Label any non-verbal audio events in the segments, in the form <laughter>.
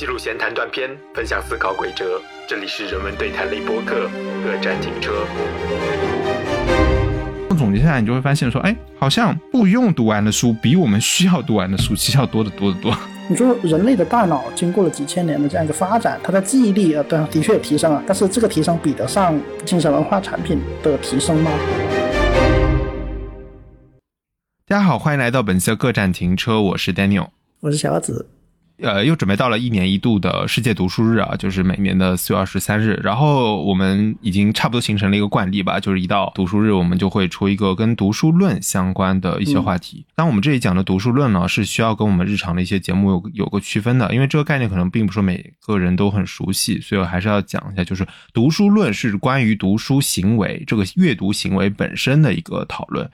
记录闲谈短片，分享思考轨哲。这里是人文对谈类播客，各站停车。总结下来，你就会发现说，哎，好像不用读完的书，比我们需要读完的书，其实要多得多得多。你说人类的大脑经过了几千年的这样一个发展，它的记忆力啊，对，的确有提升了，但是这个提升比得上精神文化产品的提升吗？大家好，欢迎来到本期的各站停车，我是 Daniel，我是小子。呃，又准备到了一年一度的世界读书日啊，就是每年的四月二十三日。然后我们已经差不多形成了一个惯例吧，就是一到读书日，我们就会出一个跟读书论相关的一些话题。当我们这里讲的读书论呢，是需要跟我们日常的一些节目有有个区分的，因为这个概念可能并不是每个人都很熟悉，所以我还是要讲一下，就是读书论是关于读书行为这个阅读行为本身的一个讨论。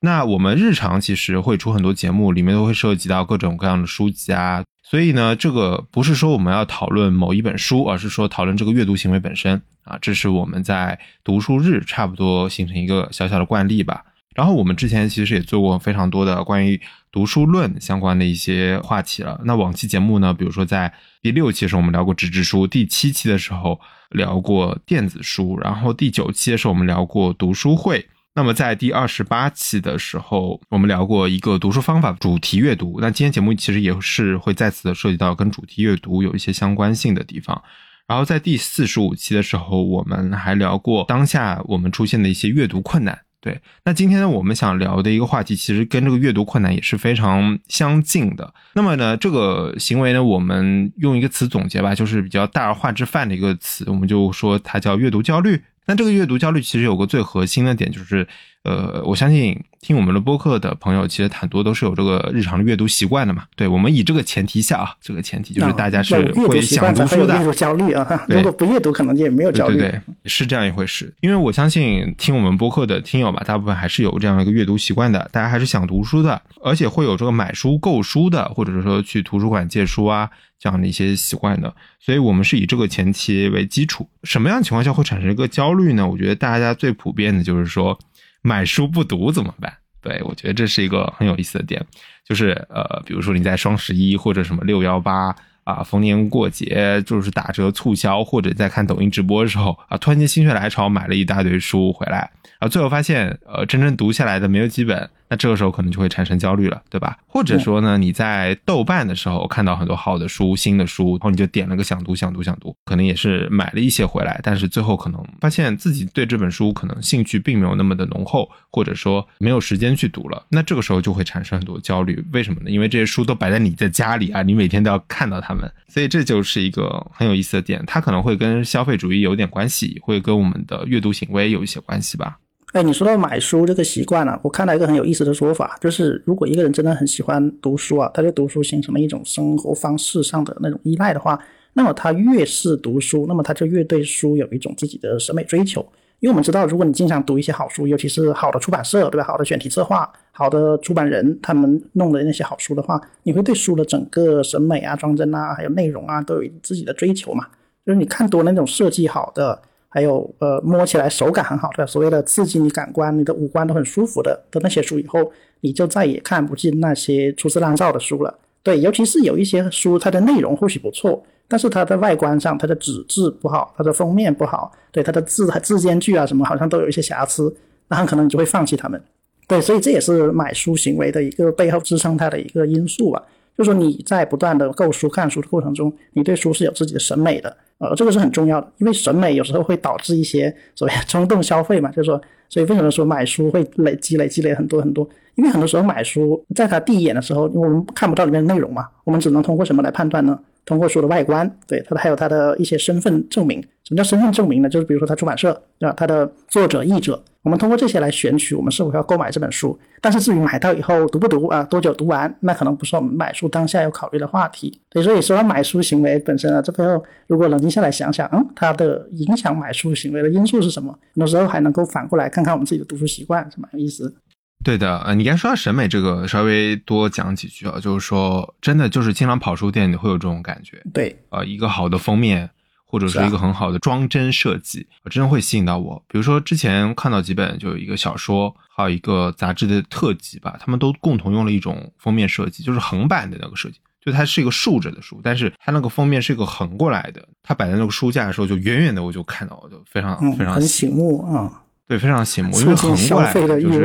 那我们日常其实会出很多节目，里面都会涉及到各种各样的书籍啊。所以呢，这个不是说我们要讨论某一本书，而是说讨论这个阅读行为本身啊。这是我们在读书日差不多形成一个小小的惯例吧。然后我们之前其实也做过非常多的关于读书论相关的一些话题了。那往期节目呢，比如说在第六期的时候我们聊过纸质书，第七期的时候聊过电子书，然后第九期的时候我们聊过读书会。那么在第二十八期的时候，我们聊过一个读书方法——主题阅读。那今天节目其实也是会再次的涉及到跟主题阅读有一些相关性的地方。然后在第四十五期的时候，我们还聊过当下我们出现的一些阅读困难。对，那今天呢，我们想聊的一个话题，其实跟这个阅读困难也是非常相近的。那么呢，这个行为呢，我们用一个词总结吧，就是比较大而化之泛的一个词，我们就说它叫阅读焦虑。那这个阅读焦虑其实有个最核心的点，就是，呃，我相信听我们的播客的朋友，其实很多都是有这个日常的阅读习惯的嘛。对，我们以这个前提下啊，这个前提就是大家是会想读书的。阅读焦虑啊，如果不阅读，可能也没有焦虑。对对，是这样一回事。因为我相信听我们播客的听友吧，大部分还是有这样一个阅读习惯的，大家还是想读书的，而且会有这个买书、购书的，或者是说去图书馆借书啊。这样的一些习惯的，所以我们是以这个前提为基础。什么样的情况下会产生一个焦虑呢？我觉得大家最普遍的就是说，买书不读怎么办？对我觉得这是一个很有意思的点，就是呃，比如说你在双十一或者什么六幺八啊，逢年过节就是打折促销，或者在看抖音直播的时候啊，突然间心血来潮买了一大堆书回来。啊最后发现，呃，真正读下来的没有几本，那这个时候可能就会产生焦虑了，对吧？或者说呢，你在豆瓣的时候看到很多好的书、新的书，然后你就点了个想读、想读、想读，可能也是买了一些回来，但是最后可能发现自己对这本书可能兴趣并没有那么的浓厚，或者说没有时间去读了，那这个时候就会产生很多焦虑。为什么呢？因为这些书都摆在你的家里啊，你每天都要看到它们，所以这就是一个很有意思的点，它可能会跟消费主义有点关系，会跟我们的阅读行为有一些关系吧。哎，你说到买书这个习惯呢，我看到一个很有意思的说法，就是如果一个人真的很喜欢读书啊，他对读书形成了一种生活方式上的那种依赖的话，那么他越是读书，那么他就越对书有一种自己的审美追求。因为我们知道，如果你经常读一些好书，尤其是好的出版社，对吧？好的选题策划，好的出版人他们弄的那些好书的话，你会对书的整个审美啊、装帧啊，还有内容啊，都有自己的追求嘛。就是你看多那种设计好的。还有呃，摸起来手感很好的，所谓的刺激你感官，你的五官都很舒服的的那些书，以后你就再也看不进那些粗制滥造的书了。对，尤其是有一些书，它的内容或许不错，但是它的外观上，它的纸质不好，它的封面不好，对它的字字间距啊什么，好像都有一些瑕疵，那很可能你就会放弃它们。对，所以这也是买书行为的一个背后支撑它的一个因素吧。就是说你在不断的购书、看书的过程中，你对书是有自己的审美的。呃，这个是很重要的，因为审美有时候会导致一些所谓冲动消费嘛，就是说，所以为什么说买书会累积累积累很多很多？因为很多时候买书，在他第一眼的时候，我们看不到里面的内容嘛，我们只能通过什么来判断呢？通过书的外观，对它的还有它的一些身份证明。什么叫身份证明呢？就是比如说它出版社，对吧？它的作者、译者，我们通过这些来选取我们是否要购买这本书。但是至于买到以后读不读啊，多久读完，那可能不是我们买书当下要考虑的话题。所以说也说到买书行为本身啊，这背后如果冷静下来想想，嗯，它的影响买书行为的因素是什么？很多时候还能够反过来看看我们自己的读书习惯，是蛮有意思。对的，呃，你刚说到审美这个，稍微多讲几句啊，就是说，真的就是经常跑书店，你会有这种感觉。对，呃，一个好的封面，或者是一个很好的装帧设计，真的会吸引到我。比如说之前看到几本，就有一个小说，还有一个杂志的特辑吧，他们都共同用了一种封面设计，就是横版的那个设计。就它是一个竖着的书，但是它那个封面是一个横过来的。它摆在那个书架的时候，就远远的我就看到，就非常非常很醒目啊。对，非常醒目，因为横过来的欲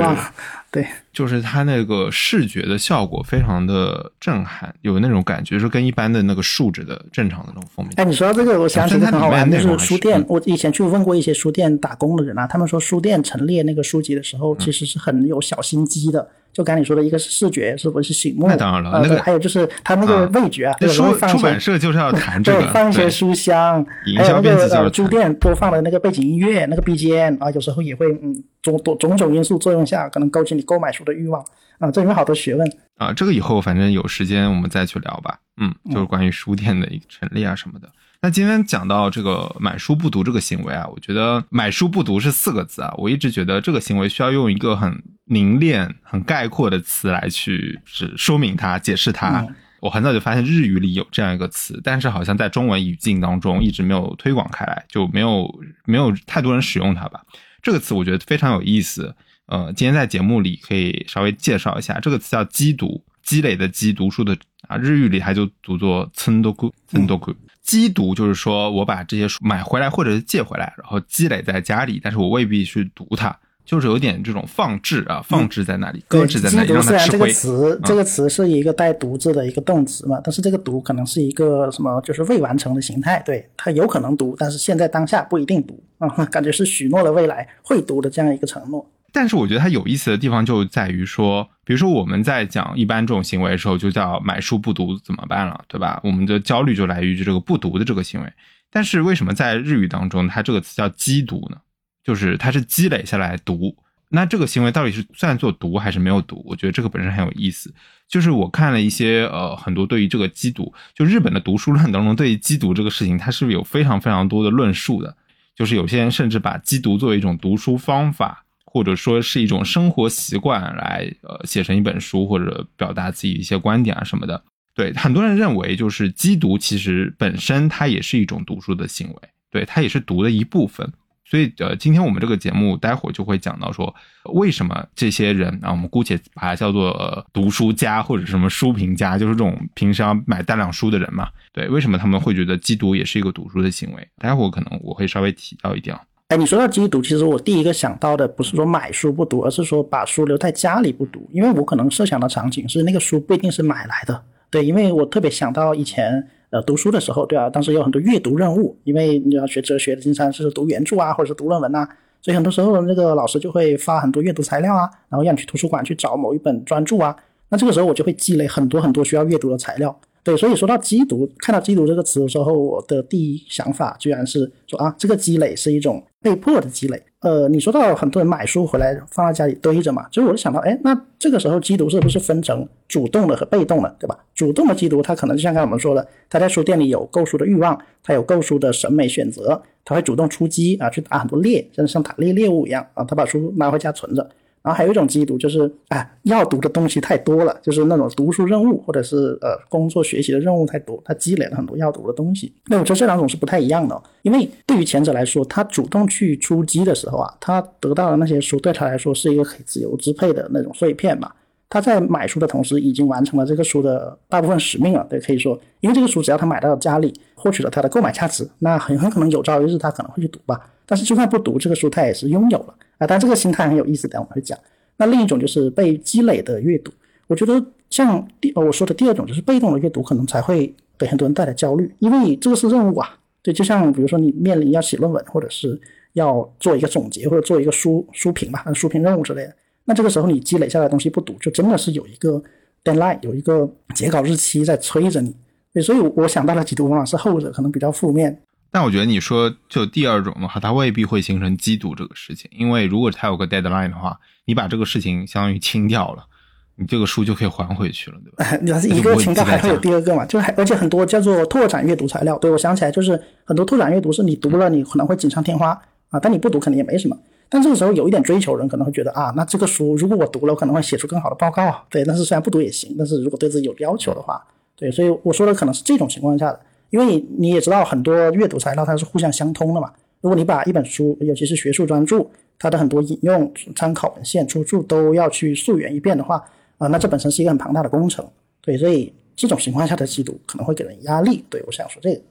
望，对，就是它那个视觉的效果非常的震撼，有那种感觉，是跟一般的那个竖着的正常的那种封面。哎，你说到这个，我想起个很好玩，就是书店。我以前去问过一些书店打工的人啊，他们说书店陈列那个书籍的时候，其实是很有小心机的。就刚你说的一个是视觉，是不是醒目？那当然了，那个还有就是他那个味觉啊，书出版社就是要谈这个，放一些书香，还有那个书店播放的那个背景音乐，那个 BGM 啊，有时候也会嗯，种种种种因素作用下，可能勾起你购买书的欲望啊，这里面好多学问啊。这个以后反正有时间我们再去聊吧，嗯，就是关于书店的一个陈列啊什么的。那今天讲到这个买书不读这个行为啊，我觉得买书不读是四个字啊，我一直觉得这个行为需要用一个很凝练、很概括的词来去是说明它、解释它。我很早就发现日语里有这样一个词，但是好像在中文语境当中一直没有推广开来，就没有没有太多人使用它吧。这个词我觉得非常有意思，呃，今天在节目里可以稍微介绍一下，这个词叫积读，积累的积，读书的啊，日语里它就读作村多多库。积读就是说我把这些书买回来或者是借回来，然后积累在家里，但是我未必去读它，就是有点这种放置啊，放置在那里，搁置在那里，让它吃灰。这个词，这个词是一个带“读”字的一个动词嘛，但是这个“读”可能是一个什么，就是未完成的形态。对，它有可能读，但是现在当下不一定读啊，感觉是许诺了未来会读的这样一个承诺。但是我觉得它有意思的地方就在于说，比如说我们在讲一般这种行为的时候，就叫买书不读怎么办了，对吧？我们的焦虑就来源于这个不读的这个行为。但是为什么在日语当中，它这个词叫积读呢？就是它是积累下来读。那这个行为到底是算作读还是没有读？我觉得这个本身很有意思。就是我看了一些呃很多对于这个积读，就日本的读书论当中对于积读这个事情，它是有非常非常多的论述的。就是有些人甚至把积读作为一种读书方法。或者说是一种生活习惯来呃写成一本书，或者表达自己一些观点啊什么的。对很多人认为，就是机读其实本身它也是一种读书的行为，对它也是读的一部分。所以呃，今天我们这个节目待会儿就会讲到说，为什么这些人啊，我们姑且把它叫做读书家或者什么书评家，就是这种平时要买大量书的人嘛。对，为什么他们会觉得机读也是一个读书的行为？待会儿可能我会稍微提到一点。哎，你说到积读，其实我第一个想到的不是说买书不读，而是说把书留在家里不读。因为我可能设想的场景是那个书不一定是买来的，对，因为我特别想到以前呃读书的时候，对啊，当时有很多阅读任务，因为你要学哲学的，经常是读原著啊，或者是读论文呐，所以很多时候那个老师就会发很多阅读材料啊，然后让你去图书馆去找某一本专著啊，那这个时候我就会积累很多很多需要阅读的材料。对，所以说到积读，看到积读这个词的时候，我的第一想法居然是说啊，这个积累是一种被迫的积累。呃，你说到很多人买书回来放在家里堆着嘛，所以我就想到，哎，那这个时候积读是不是分成主动的和被动的，对吧？主动的积读，他可能就像刚才我们说的，他在书店里有购书的欲望，他有购书的审美选择，他会主动出击啊，去打很多猎，像像打猎猎物一样啊，他把书拿回家存着。然后还有一种积读，就是哎，要读的东西太多了，就是那种读书任务或者是呃工作学习的任务太多，他积累了很多要读的东西。那我觉得这两种是不太一样的，因为对于前者来说，他主动去出击的时候啊，他得到的那些书对他来说是一个可以自由支配的那种碎片嘛。他在买书的同时，已经完成了这个书的大部分使命了。对，可以说，因为这个书只要他买到家里，获取了它的购买价值，那很很可能有朝一日他可能会去读吧。但是就算不读这个书，他也是拥有了啊。但这个心态很有意思，等我们会讲。那另一种就是被积累的阅读，我觉得像第我说的第二种就是被动的阅读，可能才会给很多人带来焦虑，因为你这个是任务啊。对，就像比如说你面临要写论文，或者是要做一个总结，或者做一个书书评吧，书评任务之类的。那这个时候你积累下来的东西不读，就真的是有一个 deadline，有一个截稿日期在催着你。对，所以我想到了几读往往是后者，可能比较负面。但我觉得你说就第二种的话，它未必会形成积读这个事情，因为如果它有个 deadline 的话，你把这个事情相当于清掉了，你这个书就可以还回去了，对吧？<laughs> 你要是一个清掉，还会有第二个嘛？就还而且很多叫做拓展阅读材料。对我想起来，就是很多拓展阅读是你读了，你可能会锦上添花啊，但你不读肯定也没什么。但这个时候有一点追求人可能会觉得啊，那这个书如果我读了，我可能会写出更好的报告。对，但是虽然不读也行，但是如果对自己有要求的话，对，所以我说的可能是这种情况下的。因为你也知道，很多阅读材料它是互相相通的嘛。如果你把一本书，尤其是学术专著，它的很多引用、参考文献、出处都要去溯源一遍的话，啊，那这本身是一个很庞大的工程。对，所以这种情况下的缉毒可能会给人压力。对我想说这个。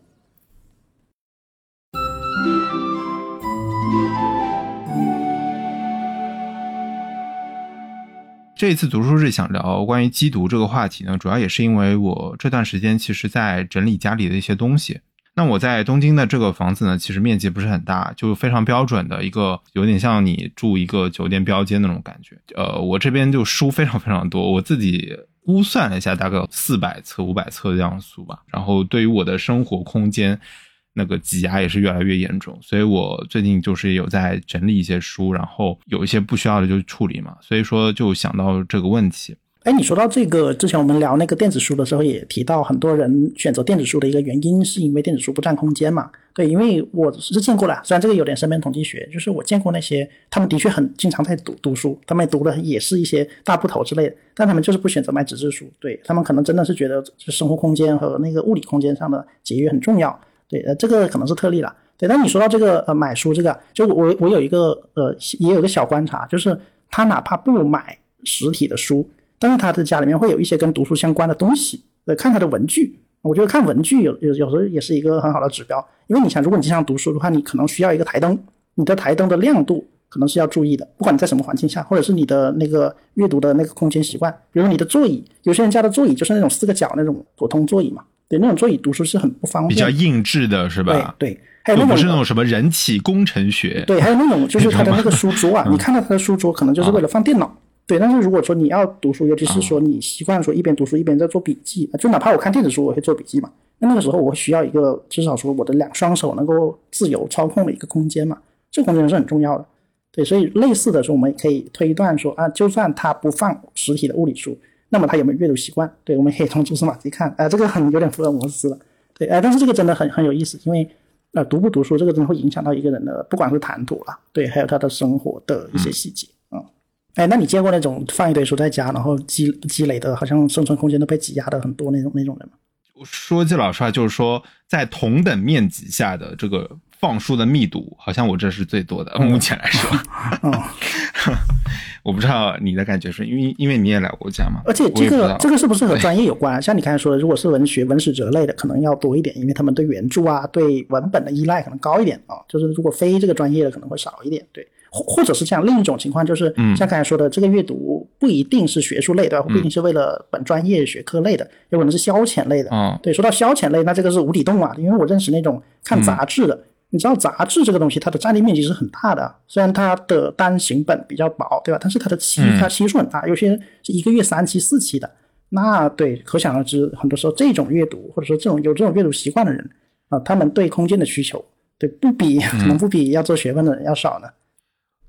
这一次读书日想聊关于缉毒这个话题呢，主要也是因为我这段时间其实在整理家里的一些东西。那我在东京的这个房子呢，其实面积不是很大，就非常标准的一个，有点像你住一个酒店标间那种感觉。呃，我这边就书非常非常多，我自己估算了一下，大概有四百册、五百册这样书吧。然后对于我的生活空间。那个挤压也是越来越严重，所以我最近就是有在整理一些书，然后有一些不需要的就处理嘛，所以说就想到这个问题。哎，你说到这个，之前我们聊那个电子书的时候也提到，很多人选择电子书的一个原因是因为电子书不占空间嘛。对，因为我是见过了，虽然这个有点身边统计学，就是我见过那些他们的确很经常在读读书，他们读的也是一些大部头之类的，但他们就是不选择买纸质书。对他们可能真的是觉得就生活空间和那个物理空间上的节约很重要。对，呃，这个可能是特例了。对，但你说到这个，呃，买书这个，就我我有一个，呃，也有个小观察，就是他哪怕不买实体的书，但是他的家里面会有一些跟读书相关的东西，呃，看他的文具。我觉得看文具有有有时候也是一个很好的指标，因为你想，如果你经常读书的话，你可能需要一个台灯，你的台灯的亮度可能是要注意的，不管你在什么环境下，或者是你的那个阅读的那个空间习惯，比如说你的座椅，有些人家的座椅就是那种四个角那种普通座椅嘛。对，那种座椅读书是很不方便，比较硬质的是吧？对，对，还有那种不是那种什么人体工程学。对，还有那种就是它的那个书桌啊，<laughs> 你看到它的书桌可能就是为了放电脑。对，但是如果说你要读书，尤其是说你习惯说一边读书一边在做笔记，就哪怕我看电子书，我会做笔记嘛。那那个时候我需要一个至少说我的两双手能够自由操控的一个空间嘛，这个空间是很重要的。对，所以类似的说，我们可以推断说啊，就算他不放实体的物理书。那么他有没有阅读习惯？对，我们可以从蛛丝马迹看。哎，这个很有点福尔摩斯了。对，哎，但是这个真的很很有意思，因为呃，读不读书，这个真的会影响到一个人的，不管是谈吐啦，对，还有他的生活的一些细节。嗯，哎，那你见过那种放一堆书在家，然后积积累的，好像生存空间都被挤压的很多那种那种人吗？说句老实话，就是说在同等面积下的这个。放书的密度好像我这是最多的，目前来说。<laughs> 我不知道你的感觉是因为因为你也来过家嘛？而且这个这个是不是和专业有关？像你刚才说的，如果是文学文史哲类的，可能要多一点，因为他们对原著啊、对文本的依赖可能高一点啊。就是如果非这个专业的，可能会少一点。对，或或者是这样，另一种情况就是，像刚才说的，这个阅读不一定是学术类的，不一定是为了本专业学科类的，有可能是消遣类的。嗯，对，说到消遣类，那这个是无底洞啊，因为我认识那种看杂志的。你知道杂志这个东西，它的占地面积是很大的。虽然它的单行本比较薄，对吧？但是它的期，它期数很大，有些是一个月三期、四期的。那对，可想而知，很多时候这种阅读，或者说这种有这种阅读习惯的人啊，他们对空间的需求，对不比可能不比要做学问的人要少呢。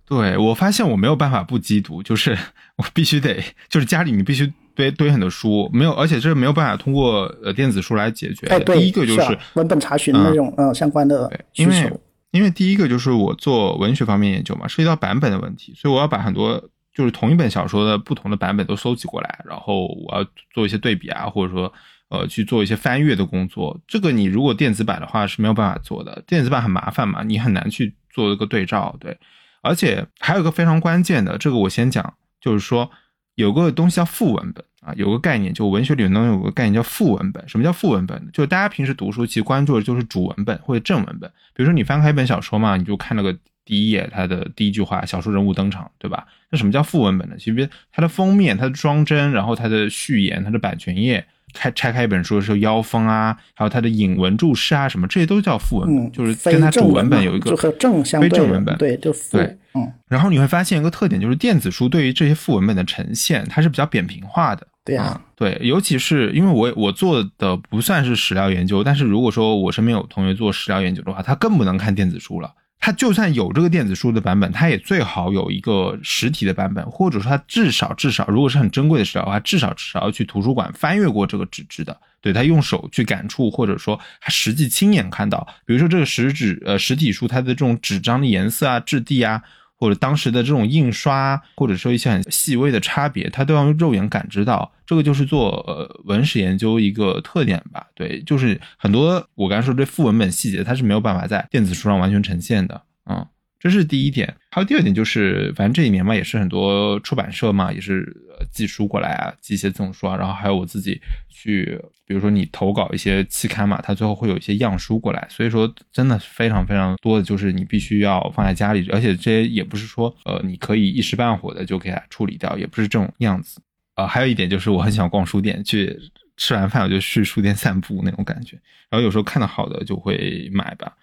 对我发现我没有办法不积读，就是 <laughs> 我必须得，就是家里你必须。堆堆很多书，没有，而且这是没有办法通过呃电子书来解决。哎，对，第一个就是文本查询那种呃相关的需求。因为第一个就是我做文学方面研究嘛，涉及到版本的问题，所以我要把很多就是同一本小说的不同的版本都搜集过来，然后我要做一些对比啊，或者说呃去做一些翻阅的工作。这个你如果电子版的话是没有办法做的，电子版很麻烦嘛，你很难去做一个对照。对，而且还有一个非常关键的，这个我先讲，就是说有个东西叫副文本。啊，有个概念，就文学里能有个概念叫副文本。什么叫副文本呢？就是大家平时读书其实关注的就是主文本或者正文本。比如说你翻开一本小说嘛，你就看那个第一页，它的第一句话，小说人物登场，对吧？那什么叫副文本呢？其实它的封面、它的装帧，然后它的序言、它的版权页。开拆开一本书的时候，腰封啊，还有它的引文注释啊，什么这些都叫副文本，就是跟它主文本有一个和正相对正文本，对，就副。嗯。然后你会发现一个特点，就是电子书对于这些副文本的呈现，它是比较扁平化的。对呀，对，尤其是因为我我做的不算是史料研究，但是如果说我身边有同学做史料研究的话，他更不能看电子书了。它就算有这个电子书的版本，它也最好有一个实体的版本，或者说它至少至少，如果是很珍贵的史料的话，至少至少要去图书馆翻阅过这个纸质的，对他用手去感触，或者说他实际亲眼看到，比如说这个实纸呃实体书它的这种纸张的颜色啊、质地啊。或者当时的这种印刷，或者说一些很细微的差别，它都要用肉眼感知到。这个就是做呃文史研究一个特点吧？对，就是很多我刚才说这副文本细节，它是没有办法在电子书上完全呈现的。嗯，这是第一点。还有第二点就是，反正这几年嘛，也是很多出版社嘛，也是寄书过来啊，寄一些这种书啊，然后还有我自己去，比如说你投稿一些期刊嘛，它最后会有一些样书过来，所以说真的非常非常多的就是你必须要放在家里，而且这些也不是说呃你可以一时半会的就给它处理掉，也不是这种样子。呃，还有一点就是我很喜欢逛书店，去吃完饭我就去书店散步那种感觉，然后有时候看到好的就会买吧。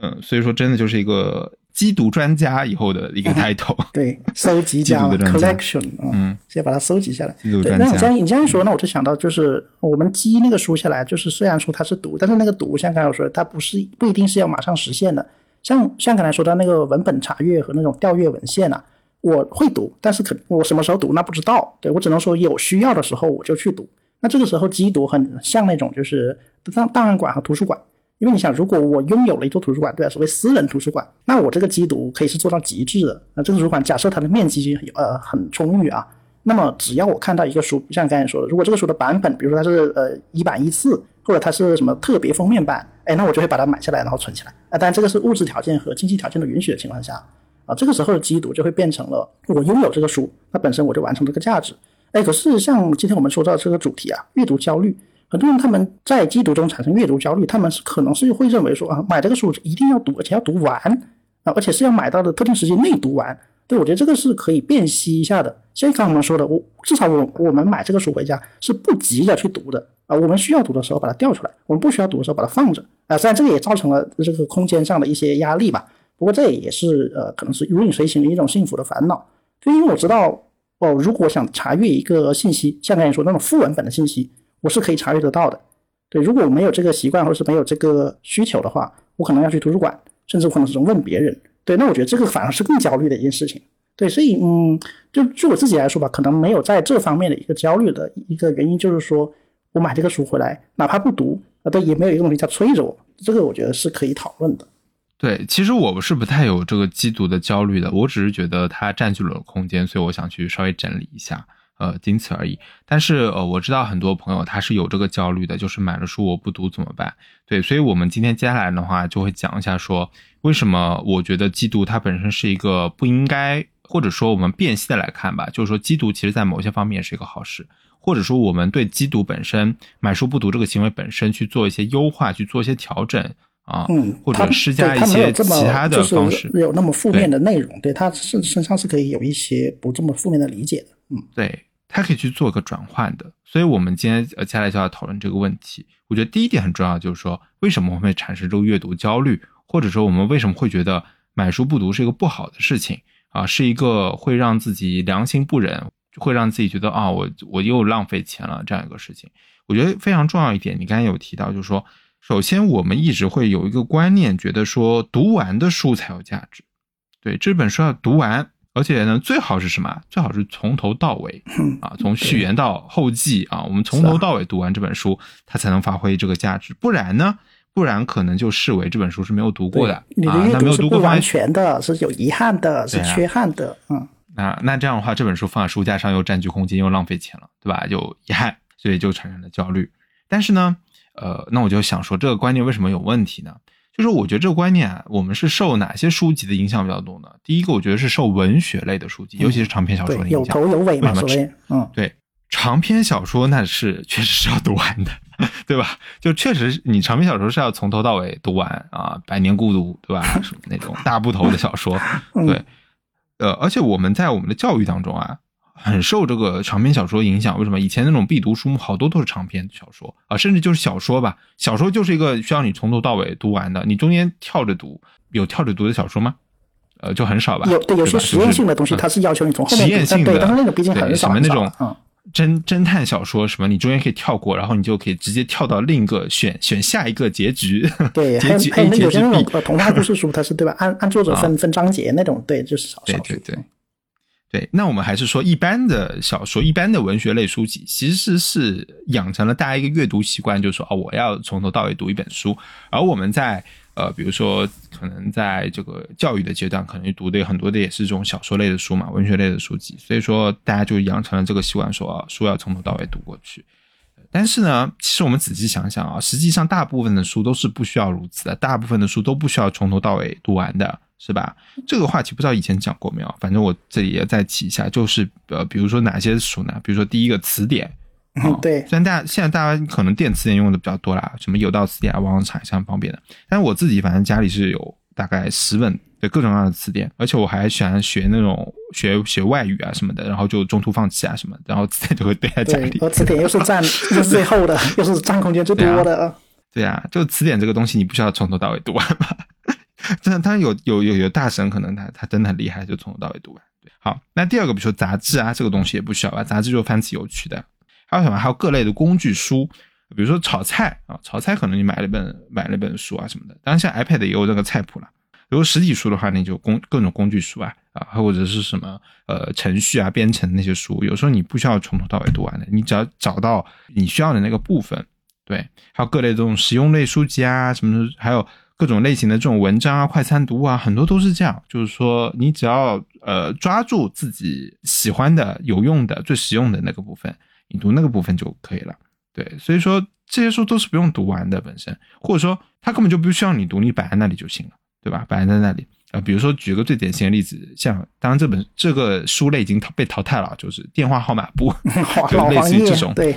嗯，所以说真的就是一个缉毒专家以后的一个 title，<laughs> 对，收集家 collection，嗯，先把它收集下来。对，那你这样你这样说，那我就想到，就是我们积那个书下来，就是虽然说它是毒，但是那个毒像刚才我说，它不是不一定是要马上实现的。像像刚才说到那个文本查阅和那种调阅文献啊，我会读，但是可我什么时候读那不知道。对我只能说有需要的时候我就去读。那这个时候缉毒很像那种就是档档案馆和图书馆。因为你想，如果我拥有了一座图书馆，对吧？所谓私人图书馆，那我这个机读可以是做到极致的。那这个图书馆假设它的面积呃很充裕啊，那么只要我看到一个书，像刚才说的，如果这个书的版本，比如说它是呃一版一次，或者它是什么特别封面版，哎，那我就会把它买下来，然后存起来。啊，当然这个是物质条件和经济条件的允许的情况下啊，这个时候的机读就会变成了我拥有这个书，那本身我就完成这个价值。哎，可是像今天我们说到这个主题啊，阅读焦虑。很多人他们在缉毒中产生阅读焦虑，他们是可能是会认为说啊，买这个书一定要读，而且要读完啊，而且是要买到的特定时间内读完。对我觉得这个是可以辨析一下的。像刚刚我们说的，我至少我我们买这个书回家是不急着去读的啊，我们需要读的时候把它调出来，我们不需要读的时候把它放着啊。虽然这个也造成了这个空间上的一些压力吧，不过这也是呃可能是如影随形的一种幸福的烦恼。就因为我知道哦，如果想查阅一个信息，像刚才说那种副文本的信息。我是可以查阅得到的，对。如果我没有这个习惯，或者是没有这个需求的话，我可能要去图书馆，甚至可能是问别人。对，那我觉得这个反而是更焦虑的一件事情。对，所以嗯，就据我自己来说吧，可能没有在这方面的一个焦虑的一个原因，就是说我买这个书回来，哪怕不读，啊，对也没有一个东西在催着我。这个我觉得是可以讨论的。对，其实我是不太有这个缉毒的焦虑的，我只是觉得它占据了空间，所以我想去稍微整理一下。呃，仅此而已。但是呃，我知道很多朋友他是有这个焦虑的，就是买了书我不读怎么办？对，所以我们今天接下来的话就会讲一下，说为什么我觉得缉毒它本身是一个不应该，或者说我们辨析的来看吧，就是说缉毒其实在某些方面也是一个好事，或者说我们对缉毒本身买书不读这个行为本身去做一些优化，去做一些调整啊，嗯，或者施加一些其他的方式，有那么负面的内容，对他身身上是可以有一些不这么负面的理解的，嗯，对。它可以去做个转换的，所以我们今天呃接下来就要讨论这个问题。我觉得第一点很重要，就是说为什么会产生这个阅读焦虑，或者说我们为什么会觉得买书不读是一个不好的事情啊，是一个会让自己良心不忍，会让自己觉得啊我我又浪费钱了这样一个事情。我觉得非常重要一点，你刚才有提到，就是说，首先我们一直会有一个观念，觉得说读完的书才有价值，对这本书要读完。而且呢，最好是什么？最好是从头到尾啊，从序言到后记啊，我们从头到尾读完这本书，它才能发挥这个价值。不然呢，不然可能就视为这本书是没有读过的啊，那没有读过完全的，是有遗憾的，是缺憾的。嗯，那那这样的话，这本书放在书架上又占据空间又浪费钱了，对吧？有遗憾，所以就产生了焦虑。但是呢，呃，那我就想说，这个观念为什么有问题呢？就是我觉得这个观念啊，我们是受哪些书籍的影响比较多呢？第一个，我觉得是受文学类的书籍，尤其是长篇小说的影响。有头有尾嘛，所谓嗯，对，长篇小说那是确实是要读完的，<laughs> 对吧？就确实你长篇小说是要从头到尾读完啊，《百年孤独》对吧？<laughs> 什么那种大部头的小说，对，呃，而且我们在我们的教育当中啊。很受这个长篇小说影响，为什么？以前那种必读书目好多都是长篇小说啊，甚至就是小说吧。小说就是一个需要你从头到尾读完的，你中间跳着读，有跳着读的小说吗？呃，就很少吧。有对，有些实验性的东西，它是要求你从后面实验性的，但是那个毕竟很少。什么那种侦侦探小说，什么你中间可以跳过，然后你就可以直接跳到另一个选选下一个结局。对，<laughs> 结局还有有些那种童话故事书，它是对吧？按按作者分分章节那种，对，就是少少对对。对，对那我们还是说一般的小说、一般的文学类书籍，其实是养成了大家一个阅读习惯，就是说，哦，我要从头到尾读一本书。而我们在呃，比如说，可能在这个教育的阶段，可能读的很多的也是这种小说类的书嘛，文学类的书籍。所以说，大家就养成了这个习惯，说啊，书要从头到尾读过去。但是呢，其实我们仔细想想啊，实际上大部分的书都是不需要如此的，大部分的书都不需要从头到尾读完的。是吧？这个话题不知道以前讲过没有？反正我这里也再提一下，就是呃，比如说哪些书呢？比如说第一个词典，嗯，对，虽然大家现在大家可能电词典用的比较多啦，什么有道词典啊、网上查也是很方便的。但是我自己反正家里是有大概十本对各种各样的词典，而且我还喜欢学那种学学外语啊什么的，然后就中途放弃啊什么，然后词典就会堆在家，里。而词典又是占又是最厚的，又是占空间最多的。对啊，就词典这个东西，你不需要从头到尾读完吧？<laughs> 真的，当然有有有有大神，可能他他真的很厉害，就从头到尾读完。对，好，那第二个，比如说杂志啊，这个东西也不需要吧？杂志就翻起有趣的，还有什么？还有各类的工具书，比如说炒菜啊，炒菜可能你买了本买了本书啊什么的。当然，像 iPad 也有这个菜谱了。如果实体书的话，那就工各种工具书啊啊，或者是什么呃程序啊、编程那些书，有时候你不需要从头到尾读完的，你只要找到你需要的那个部分。对，还有各类这种实用类书籍啊，什么还有各种类型的这种文章啊、快餐读物啊，很多都是这样。就是说，你只要呃抓住自己喜欢的、有用的、最实用的那个部分，你读那个部分就可以了。对，所以说这些书都是不用读完的本身，或者说它根本就不需要你读，你摆在那里就行了，对吧？摆在那里啊、呃，比如说举个最典型的例子，像当然这本这个书类已经被淘汰了，就是电话号码簿，<laughs> 就类似于这种。对，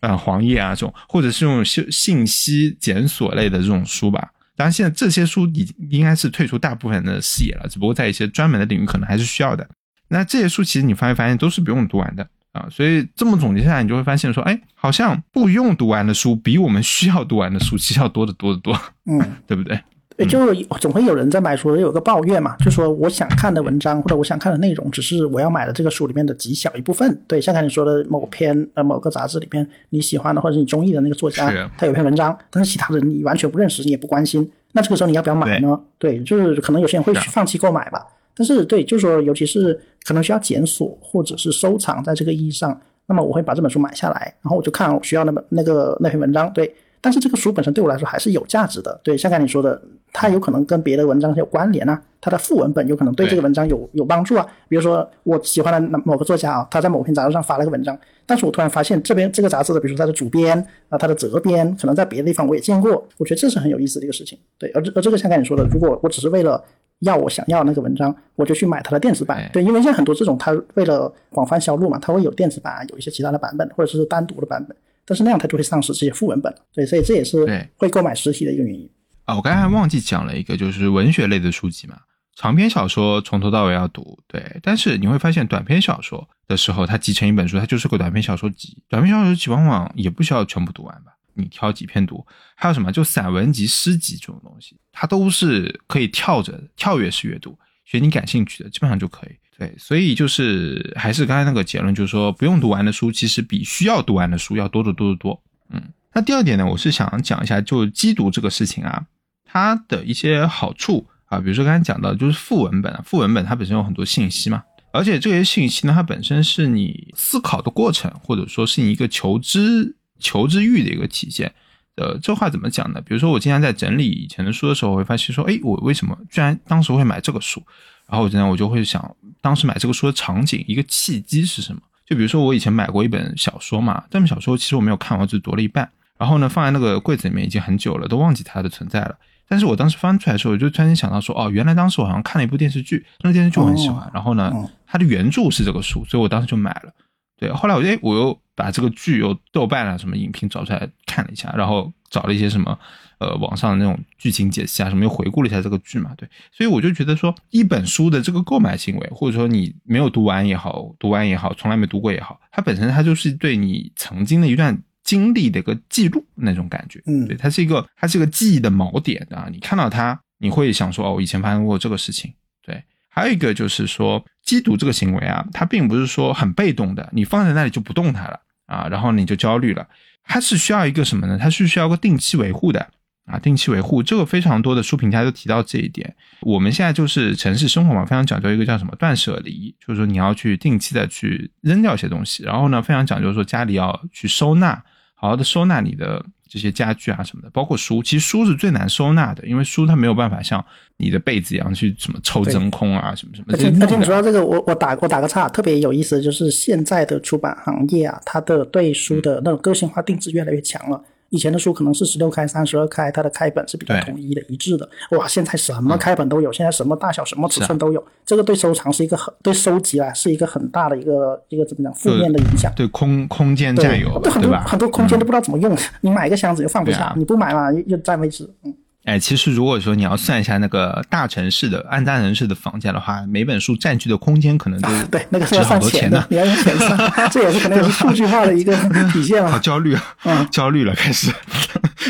呃，黄页啊这种，或者是用信信息检索类的这种书吧。当然，现在这些书已经应该是退出大部分的视野了，只不过在一些专门的领域可能还是需要的。那这些书其实你发没发现都是不用读完的啊？所以这么总结下来，你就会发现说，哎，好像不用读完的书比我们需要读完的书其实要多得多得多，嗯。<laughs> 对不对？对，就总会有人在买书有个抱怨嘛，就说我想看的文章或者我想看的内容，只是我要买的这个书里面的极小一部分。对，像刚才你说的某篇呃某个杂志里面你喜欢的或者你中意的那个作家，他有篇文章，但是其他人你完全不认识，你也不关心，那这个时候你要不要买呢？对，就是可能有些人会是啊放弃购买吧。但是对，就是说，尤其是可能需要检索或者是收藏，在这个意义上，那么我会把这本书买下来，然后我就看我需要那本那个那篇文章，对。但是这个书本身对我来说还是有价值的，对，像刚才你说的，它有可能跟别的文章有关联啊，它的副文本有可能对对这个文章有有帮助啊。比如说我喜欢的某个作家啊，他在某篇杂志上发了个文章，但是我突然发现这边这个杂志的，比如说它的主编啊，它的责编，可能在别的地方我也见过，我觉得这是很有意思的一个事情。对，而这而这个像刚才你说的，如果我只是为了要我想要那个文章，我就去买它的电子版哎。对，因为现在很多这种，它为了广泛销路嘛，它会有电子版，有一些其他的版本，或者是单独的版本。但是那样它就会丧失这些副文本，对，所以这也是会购买实体的一个原因。啊，我刚才忘记讲了一个，就是文学类的书籍嘛。长篇小说从头到尾要读，对，但是你会发现短篇小说的时候，它集成一本书，它就是个短篇小说集。短篇小说集往往也不需要全部读完吧，你挑几篇读。还有什么，就散文集、诗集这种东西，它都是可以跳着跳跃式阅读，学你感兴趣的，基本上就可以。对，所以就是还是刚才那个结论，就是说不用读完的书，其实比需要读完的书要多得多得多。嗯，那第二点呢，我是想讲一下，就机读这个事情啊，它的一些好处啊，比如说刚才讲到，就是副文本啊，副文本它本身有很多信息嘛，而且这些信息呢，它本身是你思考的过程，或者说是你一个求知求知欲的一个体现。呃，这话怎么讲呢？比如说我经常在整理以前的书的时候，我会发现说，哎，我为什么居然当时会买这个书？然后我经常我就会想，当时买这个书的场景，一个契机是什么？就比如说我以前买过一本小说嘛，这本小说其实我没有看完，我只读了一半，然后呢放在那个柜子里面已经很久了，都忘记它的存在了。但是我当时翻出来的时候，我就突然间想到说，哦，原来当时我好像看了一部电视剧，那个电视剧我很喜欢，哦然后呢哦，它的原著是这个书，所以我当时就买了。对，后来我哎，我又把这个剧又豆瓣啊什么影评找出来看了一下，然后找了一些什么呃网上的那种剧情解析啊什么，又回顾了一下这个剧嘛，对，所以我就觉得说，一本书的这个购买行为，或者说你没有读完也好，读完也好，从来没读过也好，它本身它就是对你曾经的一段经历的一个记录那种感觉，嗯对，它是一个它是一个记忆的锚点啊，你看到它，你会想说哦，我以前发生过这个事情，对。还有一个就是说，缉毒这个行为啊，它并不是说很被动的，你放在那里就不动它了啊，然后你就焦虑了。它是需要一个什么呢？它是需要个定期维护的啊，定期维护这个非常多的书评家都提到这一点。我们现在就是城市生活嘛，非常讲究一个叫什么断舍离，就是说你要去定期的去扔掉一些东西，然后呢，非常讲究说家里要去收纳，好好的收纳你的这些家具啊什么的，包括书。其实书是最难收纳的，因为书它没有办法像你的被子一样去什么抽真空啊，什么什么。而且而且这弄不了你说到这个，我我打我打个岔，特别有意思，就是现在的出版行业啊，它的对书的那种个性化定制越来越强了。以前的书可能是十六开、三十二开，它的开本是比较统一的、一致的。哇，现在什么开本都有，现在什么大小、什么尺寸都有，这个对收藏是一个很对收集啊是一个很大的一个一个怎么讲负面的影响。对空空间占有，对很？多很多空间都不知道怎么用，你买一个箱子又放不下，啊你不买嘛又又占位置。嗯，哎，其实如果说你要算一下那个大城市的按大城市的房价的话，每本书占据的空间可能都对，那个是要算钱多钱呢，，的你要用钱算，这也是可能也是数据化的一个 <laughs> 体现好。焦虑啊，嗯焦虑了，开始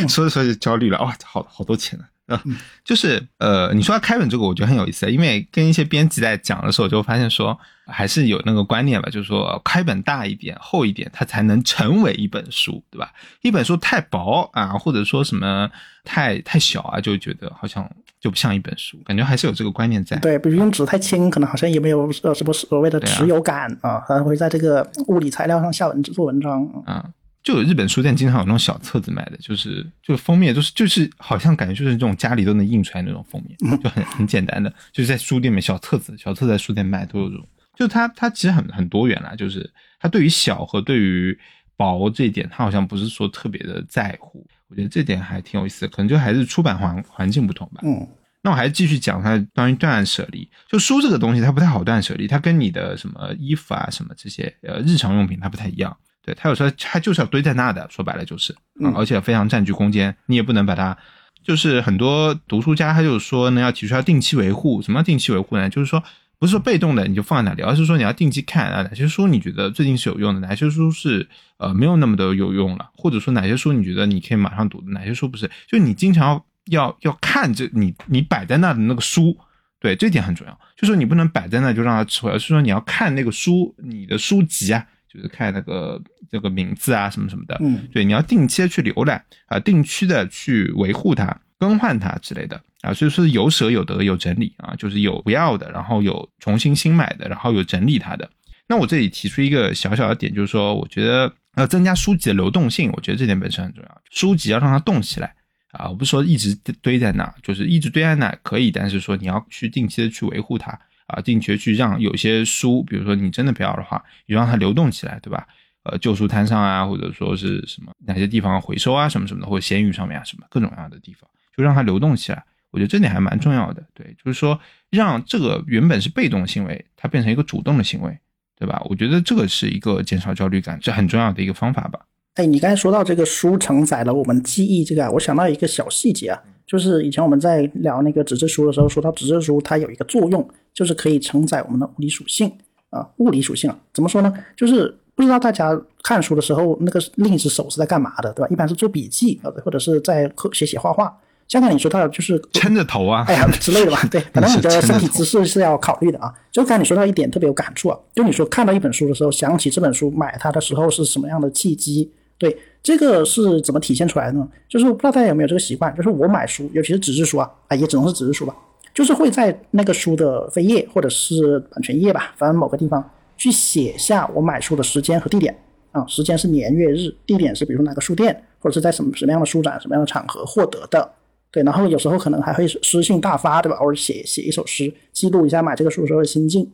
说着说着就焦虑了，哇，好好多钱呢。啊，就是呃，你说到开本这个，我觉得很有意思，因为跟一些编辑在讲的时候，就发现说还是有那个观念吧，就是说开本大一点、厚一点，它才能成为一本书，对吧？一本书太薄啊，或者说什么太太小啊，就觉得好像就不像一本书，感觉还是有这个观念在。对，比如用纸太轻，可能好像也没有呃什么所谓的持有感啊，还会在这个物理材料上下文字做文章。啊，就有日本书店经常有那种小册子卖的，就是就封面就是就是好像感觉就是这种家里都能印出来那种封面，就很很简单的，就是在书店里面小册子，小册子在书店卖都有这种，就它它其实很很多元啦，就是它对于小和对于薄这一点，它好像不是说特别的在乎，我觉得这点还挺有意思的，可能就还是出版环环境不同吧。嗯，那我还是继续讲它关于断舍离。就书这个东西，它不太好断舍离，它跟你的什么衣服啊、什么这些呃日常用品它不太一样。对，它有时候它就是要堆在那的，说白了就是，啊嗯而且非常占据空间，你也不能把它。就是很多读书家他就说呢，要提出要定期维护。什么叫定期维护呢？就是说不是说被动的你就放在那里，而是说你要定期看啊，哪些书你觉得最近是有用的，哪些书是呃没有那么的有用了，或者说哪些书你觉得你可以马上读的，哪些书不是，就你经常要要要看这你你摆在那的那个书，对，这点很重要，就是你不能摆在那就让它吃回来，而是说你要看那个书，你的书籍啊，就是看那个这个名字啊什么什么的，嗯，对，你要定期的去浏览啊、定期的去维护它、更换它之类的啊，所以说有舍有得有整理啊，就是有不要的，然后有重新新买的，然后有整理它的。那我这里提出一个小小的点，就是说，我觉得要增加书籍的流动性，我觉得这点本身很重要。书籍要让它动起来啊，我不是说一直堆在那，就是一直堆在那可以，但是说你要去定期的去维护它啊，定期的去让有些书，比如说你真的不要的话，你让它流动起来，对吧？呃，旧书摊上啊，或者说是什么哪些地方回收啊，什么什么的，或者闲鱼上面啊，什么各种各样的地方，就让它流动起来。我觉得这点还蛮重要的，对，就是说让这个原本是被动的行为，它变成一个主动的行为，对吧？我觉得这个是一个减少焦虑感，这很重要的一个方法吧。哎，你刚才说到这个书承载了我们记忆，这个啊我想到一个小细节啊，就是以前我们在聊那个纸质书的时候，说到纸质书它有一个作用，就是可以承载我们的物理属性啊，物理属性啊，怎么说呢？就是不知道大家看书的时候，那个另一只手是在干嘛的，对吧？一般是做笔记，啊或者是在写写画画。像刚才你说到的，就是撑着头啊，哎呀之类的吧，<laughs> 对，反正你的身体姿势是要考虑的啊。就刚才你说到一点特别有感触啊，就你说看到一本书的时候，想起这本书买它的时候是什么样的契机？对，这个是怎么体现出来的呢？就是我不知道大家有没有这个习惯，就是我买书，尤其是纸质书啊，啊，也只能是纸质书吧，就是会在那个书的扉页或者是版权页吧，反正某个地方去写下我买书的时间和地点啊，时间是年月日，地点是比如哪个书店或者是在什么什么样的书展、什么样的场合获得的。对，然后有时候可能还会诗性大发，对吧？偶尔写写一首诗，记录一下买这个书时候的心境。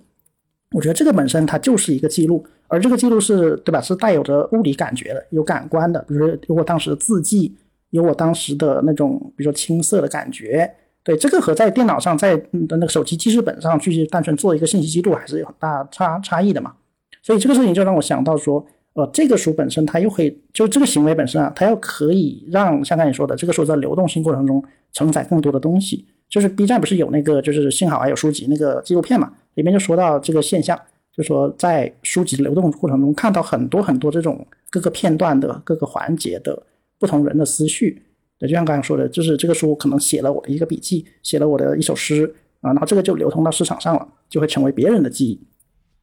我觉得这个本身它就是一个记录，而这个记录是对吧？是带有着物理感觉的，有感官的，比如说有我当时的字迹，有我当时的那种，比如说青涩的感觉。对，这个和在电脑上，在的那个手机记事本上去单纯做一个信息记录，还是有很大差差异的嘛。所以这个事情就让我想到说，呃，这个书本身它又可以，就这个行为本身啊，它又可以让像刚才你说的，这个书在流动性过程中承载更多的东西。就是 B 站不是有那个，就是幸好还有书籍那个纪录片嘛，里面就说到这个现象，就说在书籍流动过程中，看到很多很多这种各个片段的各个环节的不同人的思绪。对，就像刚才说的，就是这个书可能写了我的一个笔记，写了我的一首诗啊，然后这个就流通到市场上了，就会成为别人的记忆。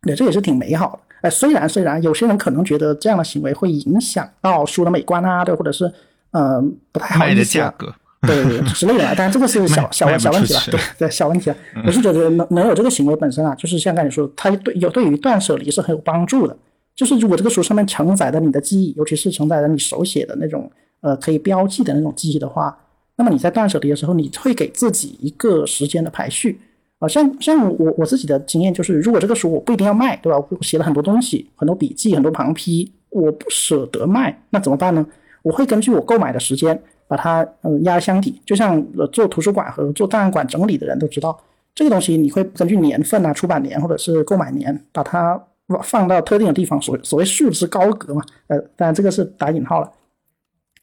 对，这也是挺美好的。哎，虽然虽然有些人可能觉得这样的行为会影响到书的美观啊，对，或者是嗯、呃、不太好意思啊，价格，对之类的啊。当然这个是小小小问题了，对对小问题了。我是觉得能能有这个行为本身啊，就是像刚才你说的，它对有对于断舍离是很有帮助的。就是如果这个书上面承载的你的记忆，尤其是承载着你手写的那种呃可以标记的那种记忆的话，那么你在断舍离的时候，你会给自己一个时间的排序。啊，像像我我自己的经验就是，如果这个书我不一定要卖，对吧？我写了很多东西，很多笔记，很多旁批，我不舍得卖，那怎么办呢？我会根据我购买的时间把它嗯压箱底，就像做图书馆和做档案馆整理的人都知道，这个东西你会根据年份啊、出版年或者是购买年，把它放到特定的地方，所所谓束之高阁嘛，呃，当然这个是打引号了。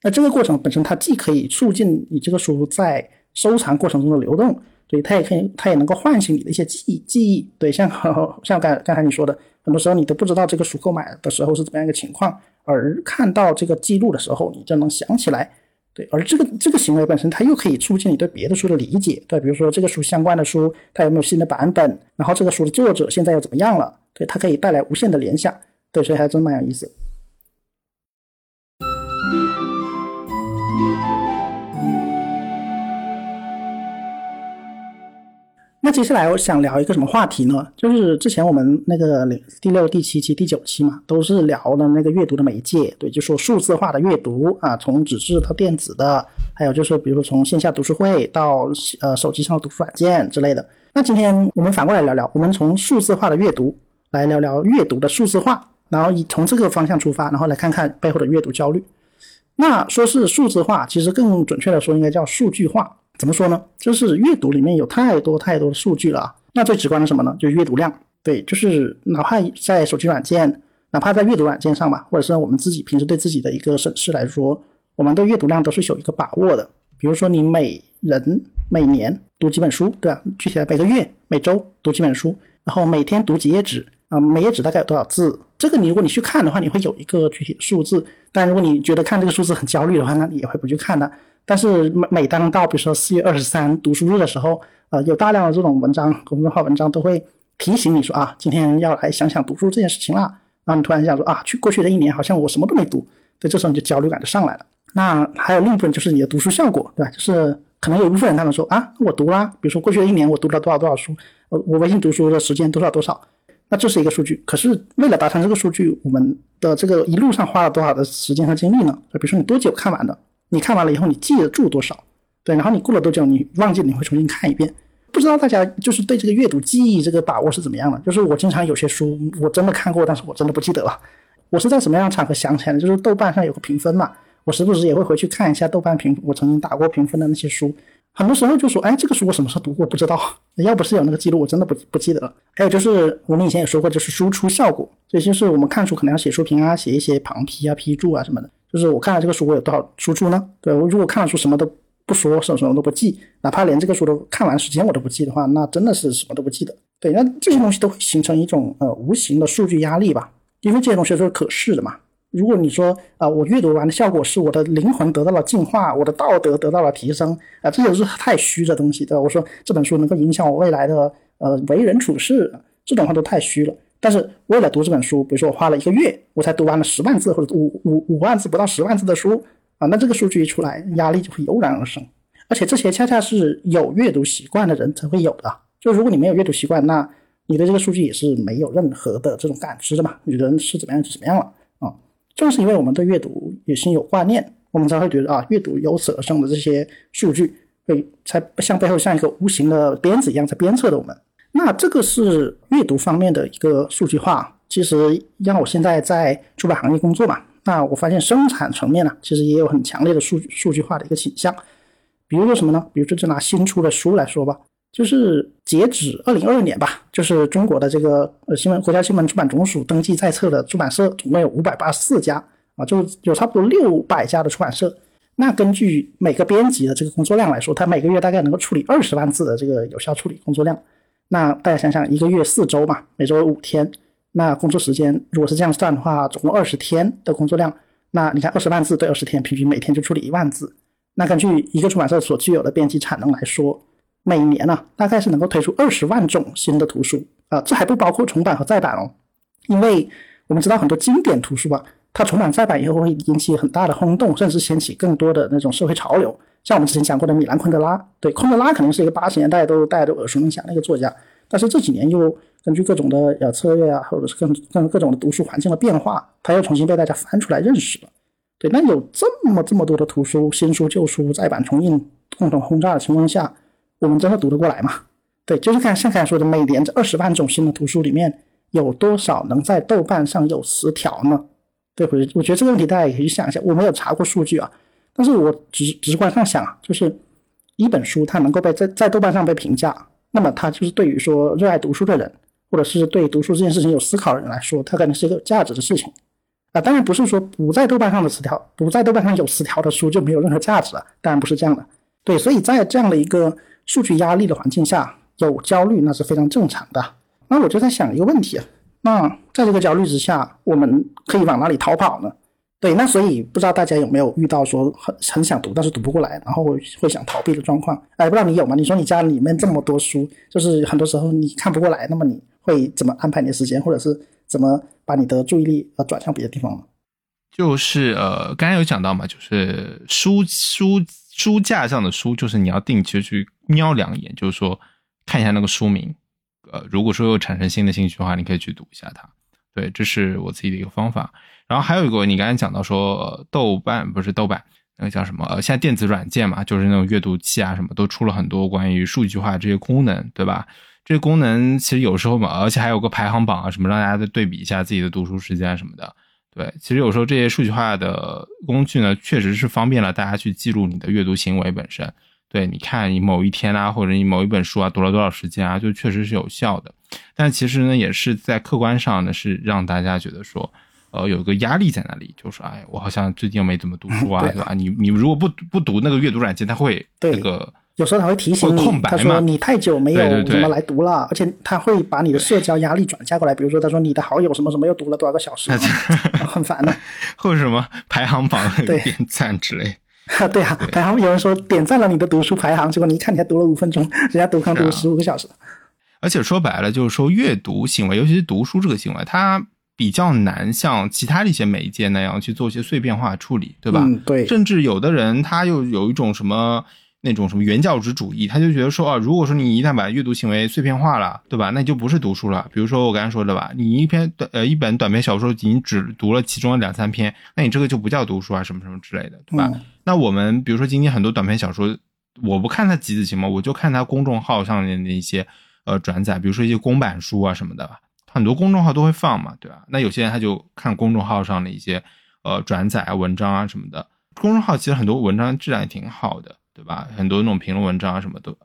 那这个过程本身它既可以促进你这个书在收藏过程中的流动。对，它也可以，它也能够唤醒你的一些记忆，记忆。对，像 <laughs> 像刚刚才你说的，很多时候你都不知道这个书购买的时候是怎么样一个情况，而看到这个记录的时候，你就能想起来。对，而这个这个行为本身，它又可以促进你对别的书的理解。对，比如说这个书相关的书，它有没有新的版本？然后这个书的作者现在又怎么样了？对，它可以带来无限的联想。对，所以还真蛮有意思。那接下来我想聊一个什么话题呢？就是之前我们那个第六、第七期、第九期嘛，都是聊的那个阅读的媒介，对，就说数字化的阅读啊，从纸质到电子的，还有就是比如说从线下读书会到呃手机上的读书软件之类的。那今天我们反过来聊聊，我们从数字化的阅读来聊聊阅读的数字化，然后以从这个方向出发，然后来看看背后的阅读焦虑。那说是数字化，其实更准确的说应该叫数据化。怎么说呢？就是阅读里面有太多太多的数据了啊。那最直观的什么呢？就是阅读量。对，就是哪怕在手机软件，哪怕在阅读软件上吧，或者是我们自己平时对自己的一个审视来说，我们的阅读量都是有一个把握的。比如说，你每人每年读几本书，对吧？具体的每个月、每周读几本书，然后每天读几页纸啊？每页纸大概有多少字？这个你如果你去看的话，你会有一个具体的数字。但如果你觉得看这个数字很焦虑的话，那你也会不去看的。但是每每当到比如说四月二十三读书日的时候，呃，有大量的这种文章，公众号文章都会提醒你说啊，今天要来想想读书这件事情了。然后你突然想说啊，去过去的一年好像我什么都没读，对，这时候你就焦虑感就上来了。那还有另一部分就是你的读书效果，对吧？就是可能有一部分人他们说啊，我读啦，比如说过去的一年我读了多少多少书，呃，我微信读书的时间多少多少，那这是一个数据。可是为了达成这个数据，我们的这个一路上花了多少的时间和精力呢？比如说你多久看完的？你看完了以后，你记得住多少？对，然后你过了多久，你忘记了，你会重新看一遍。不知道大家就是对这个阅读记忆这个把握是怎么样的？就是我经常有些书我真的看过，但是我真的不记得了。我是在什么样的场合想起来的？就是豆瓣上有个评分嘛，我时不时也会回去看一下豆瓣评我曾经打过评分的那些书。很多时候就说，哎，这个书我什么时候读过？不知道。要不是有那个记录，我真的不不记得了。还有就是我们以前也说过，就是输出效果，也就是我们看书可能要写书评啊，写一些旁批啊、批注啊什么的。就是我看了这个书，我有多少输出呢？对我如果看了书什么都不说，什么什么都不记，哪怕连这个书都看完时间我都不记的话，那真的是什么都不记得。对，那这些东西都会形成一种呃无形的数据压力吧？因为这些东西都是可视的嘛。如果你说啊，我阅读完的效果是我的灵魂得到了净化，我的道德得到了提升啊，这些都是太虚的东西，对吧？我说这本书能够影响我未来的呃为人处事，这种话都太虚了。但是为了读这本书，比如说我花了一个月，我才读完了十万字或者五五五万字不到十万字的书啊，那这个数据一出来，压力就会油然而生。而且这些恰恰是有阅读习惯的人才会有的。就如果你没有阅读习惯，那你对这个数据也是没有任何的这种感知的嘛？你人是怎么样就怎么样了？正是因为我们对阅读也心有挂念，我们才会觉得啊，阅读由此而生的这些数据会才像背后像一个无形的鞭子一样在鞭策着我们。那这个是阅读方面的一个数据化。其实让我现在在出版行业工作嘛，那我发现生产层面呢，其实也有很强烈的数数据化的一个倾向。比如说什么呢？比如说就拿新出的书来说吧，就是截止二零二二年吧，就是中国的这个呃新闻国家新闻出版总署登记在册的出版社总共有五百八十四家啊，就有差不多六百家的出版社。那根据每个编辑的这个工作量来说，他每个月大概能够处理二十万字的这个有效处理工作量。那大家想想，一个月四周嘛，每周五天，那工作时间如果是这样算的话，总共二十天的工作量，那你看二十万字对二十天，平均每天就处理一万字。那根据一个出版社所具有的编辑产能来说，每年呢，大概是能够推出二十万种新的图书啊，这还不包括重版和再版哦。因为我们知道很多经典图书啊，它重版再版以后会引起很大的轰动，甚至掀起更多的那种社会潮流。像我们之前讲过的米兰昆德拉，对，昆德拉可能是一个八十年代都大家都耳熟能详的一个作家，但是这几年又根据各种的呃策略啊，或者是各各各种的读书环境的变化，他又重新被大家翻出来认识了。对，那有这么这么多的图书，新书旧书再版重印，共同轰炸的情况下，我们真的读得过来吗？对，就是看像刚才说的，每年这二十万种新的图书里面，有多少能在豆瓣上有词条呢？对，我我觉得这个问题大家也可以想一下。我没有查过数据啊，但是我直直观上想啊，就是一本书它能够被在在豆瓣上被评价，那么它就是对于说热爱读书的人，或者是对读书这件事情有思考的人来说，它可能是一个有价值的事情啊。当然不是说不在豆瓣上的词条，不在豆瓣上有词条的书就没有任何价值了，当然不是这样的。对，所以在这样的一个数据压力的环境下，有焦虑那是非常正常的。那我就在想一个问题啊。那在这个焦虑之下，我们可以往哪里逃跑呢？对，那所以不知道大家有没有遇到说很很想读，但是读不过来，然后会想逃避的状况？哎，不知道你有吗？你说你家里面这么多书，就是很多时候你看不过来，那么你会怎么安排你的时间，或者是怎么把你的注意力呃转向别的地方呢？就是呃，刚才有讲到嘛，就是书书书架上的书，就是你要定期去瞄两眼，就是说看一下那个书名。呃，如果说又产生新的兴趣的话，你可以去读一下它。对，这是我自己的一个方法。然后还有一个，你刚才讲到说，豆瓣不是豆瓣，那个叫什么？呃，现在电子软件嘛，就是那种阅读器啊，什么都出了很多关于数据化这些功能，对吧？这些功能其实有时候嘛，而且还有个排行榜啊，什么让大家再对比一下自己的读书时间什么的。对，其实有时候这些数据化的工具呢，确实是方便了大家去记录你的阅读行为本身。对，你看你某一天啊，或者你某一本书啊，读了多少时间啊，就确实是有效的。但其实呢，也是在客观上呢，是让大家觉得说，呃，有个压力在那里，就是说，哎，我好像最近又没怎么读书啊，对。吧？你你如果不不读那个阅读软件，它会那个有时候它会提醒你，他说你太久没有怎么来读了，而且他会把你的社交压力转嫁过来，比如说他说你的好友什么什么又读了多少个小时，<laughs> 很烦的，<laughs> 或者什么排行榜点赞之类。<laughs> 对啊，排行有人说点赞了你的读书排行，结果你一看你还读了五分钟，人家读康读了十五个小时。而且说白了，就是说阅读行为，尤其是读书这个行为，它比较难像其他的一些媒介那样去做一些碎片化处理，对吧？嗯，对。甚至有的人他又有一种什么那种什么原教旨主义，他就觉得说啊，如果说你一旦把阅读行为碎片化了，对吧？那就不是读书了。比如说我刚才说的吧，你一篇短呃一本短篇小说，你只读了其中的两三篇，那你这个就不叫读书啊，什么什么之类的，对吧？那我们比如说今天很多短篇小说，我不看它集子行吗？我就看它公众号上面的一些呃转载，比如说一些公版书啊什么的，很多公众号都会放嘛，对吧？那有些人他就看公众号上的一些呃转载啊文章啊什么的，公众号其实很多文章质量也挺好的，对吧？很多那种评论文章啊什么都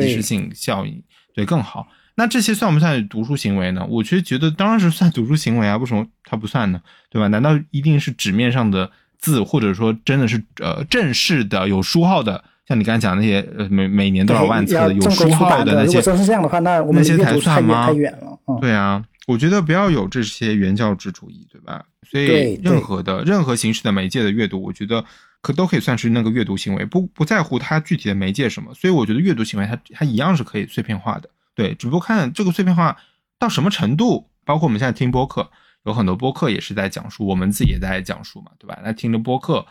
及时性效应对更好。那这些算不算读书行为呢？我其实觉得当然是算读书行为啊，为什么它不算呢？对吧？难道一定是纸面上的？字或者说真的是呃正式的有书号的，像你刚才讲那些呃每每年多少万册的有书号的那些，如果真是这样的话，那我们些才算吗？太远了。对啊，我觉得不要有这些原教旨主义，对吧？所以任何的任何形式的媒介的阅读，我觉得可都可以算是那个阅读行为，不不在乎它具体的媒介什么。所以我觉得阅读行为它它一样是可以碎片化的，对，只不过看这个碎片化到什么程度，包括我们现在听播客。有很多播客也是在讲述，我们自己也在讲述嘛，对吧？那听着播客，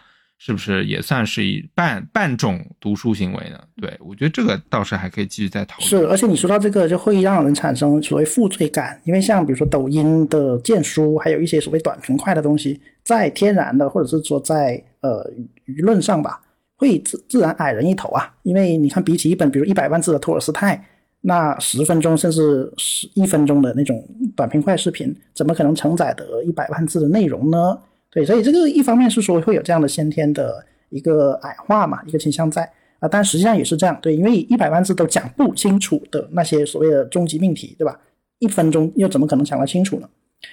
是不是也算是一半半种读书行为呢？对我觉得这个倒是还可以继续再讨论。是，而且你说到这个，就会让人产生所谓负罪感，因为像比如说抖音的荐书，还有一些所谓短平快的东西，在天然的或者是说在呃舆论上吧，会自自然矮人一头啊。因为你看，比起一本比如一百万字的托尔斯泰。那十分钟甚至十一分钟的那种短平快视频，怎么可能承载得一百万字的内容呢？对，所以这个一方面是说会有这样的先天的一个矮化嘛，一个倾向在啊，但实际上也是这样，对，因为一百万字都讲不清楚的那些所谓的终极命题，对吧？一分钟又怎么可能讲得清楚呢？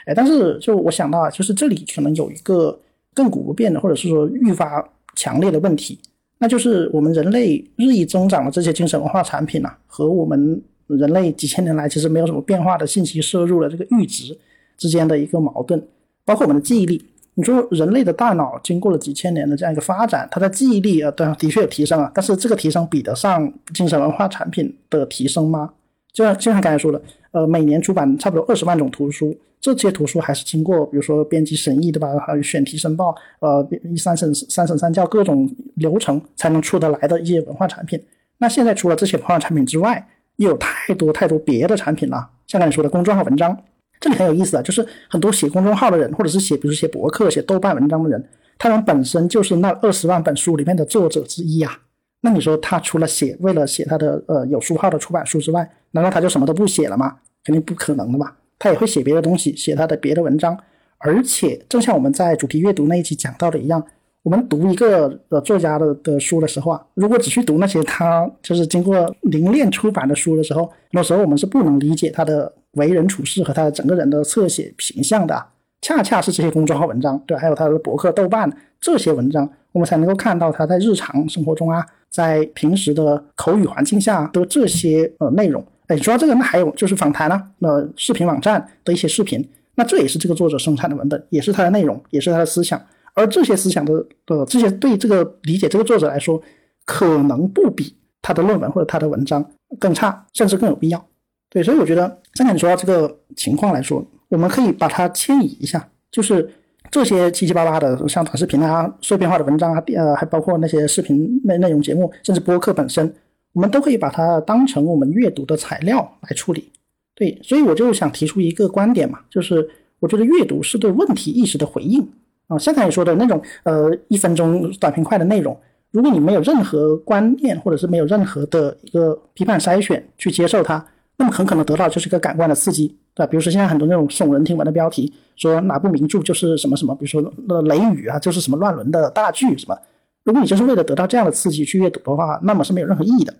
哎，但是就我想到啊，就是这里可能有一个亘古不变的，或者是说愈发强烈的问题。那就是我们人类日益增长的这些精神文化产品啊，和我们人类几千年来其实没有什么变化的信息摄入的这个阈值之间的一个矛盾，包括我们的记忆力。你说人类的大脑经过了几千年的这样一个发展，它的记忆力啊，对，的确有提升啊，但是这个提升比得上精神文化产品的提升吗？就像就像刚才说的，呃，每年出版差不多二十万种图书。这些图书还是经过，比如说编辑审议，对吧？还有选题申报，呃，一三审三审三教各种流程才能出得来的一些文化产品。那现在除了这些文化产品之外，又有太多太多别的产品了。像刚才说的公众号文章，这里很有意思啊，就是很多写公众号的人，或者是写，比如写博客、写豆瓣文章的人，他们本身就是那二十万本书里面的作者之一啊。那你说他除了写，为了写他的呃有书号的出版书之外，难道他就什么都不写了吗？肯定不可能的嘛。他也会写别的东西，写他的别的文章，而且正像我们在主题阅读那一期讲到的一样，我们读一个呃作家的的书的时候啊，如果只去读那些他就是经过凝练出版的书的时候，那时候我们是不能理解他的为人处事和他的整个人的侧写形象的。恰恰是这些公众号文章，对，还有他的博客、豆瓣这些文章，我们才能够看到他在日常生活中啊，在平时的口语环境下的这些呃内容。哎，说到这个，那还有就是访谈啊，那视频网站的一些视频，那这也是这个作者生产的文本，也是他的内容，也是他的思想。而这些思想的的这些对这个理解这个作者来说，可能不比他的论文或者他的文章更差，甚至更有必要。对，所以我觉得，像你说到这个情况来说。我们可以把它迁移一下，就是这些七七八八的，像短视频啊、碎片化的文章啊，呃，还包括那些视频内内容节目，甚至播客本身，我们都可以把它当成我们阅读的材料来处理。对，所以我就想提出一个观点嘛，就是我觉得阅读是对问题意识的回应啊。像才你说的那种，呃，一分钟短平快的内容，如果你没有任何观念，或者是没有任何的一个批判筛选去接受它。那么很可能得到就是一个感官的刺激，对吧？比如说现在很多那种耸人听闻的标题，说哪部名著就是什么什么，比如说那《雷雨》啊，就是什么乱伦的大剧什么。如果你就是为了得到这样的刺激去阅读的话，那么是没有任何意义的。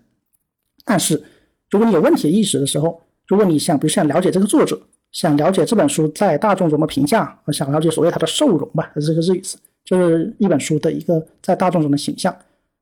但是如果你有问题的意识的时候，如果你想，比如想了解这个作者，想了解这本书在大众中的评价，想了解所谓它的受容吧，这个日语词，就是一本书的一个在大众中的形象，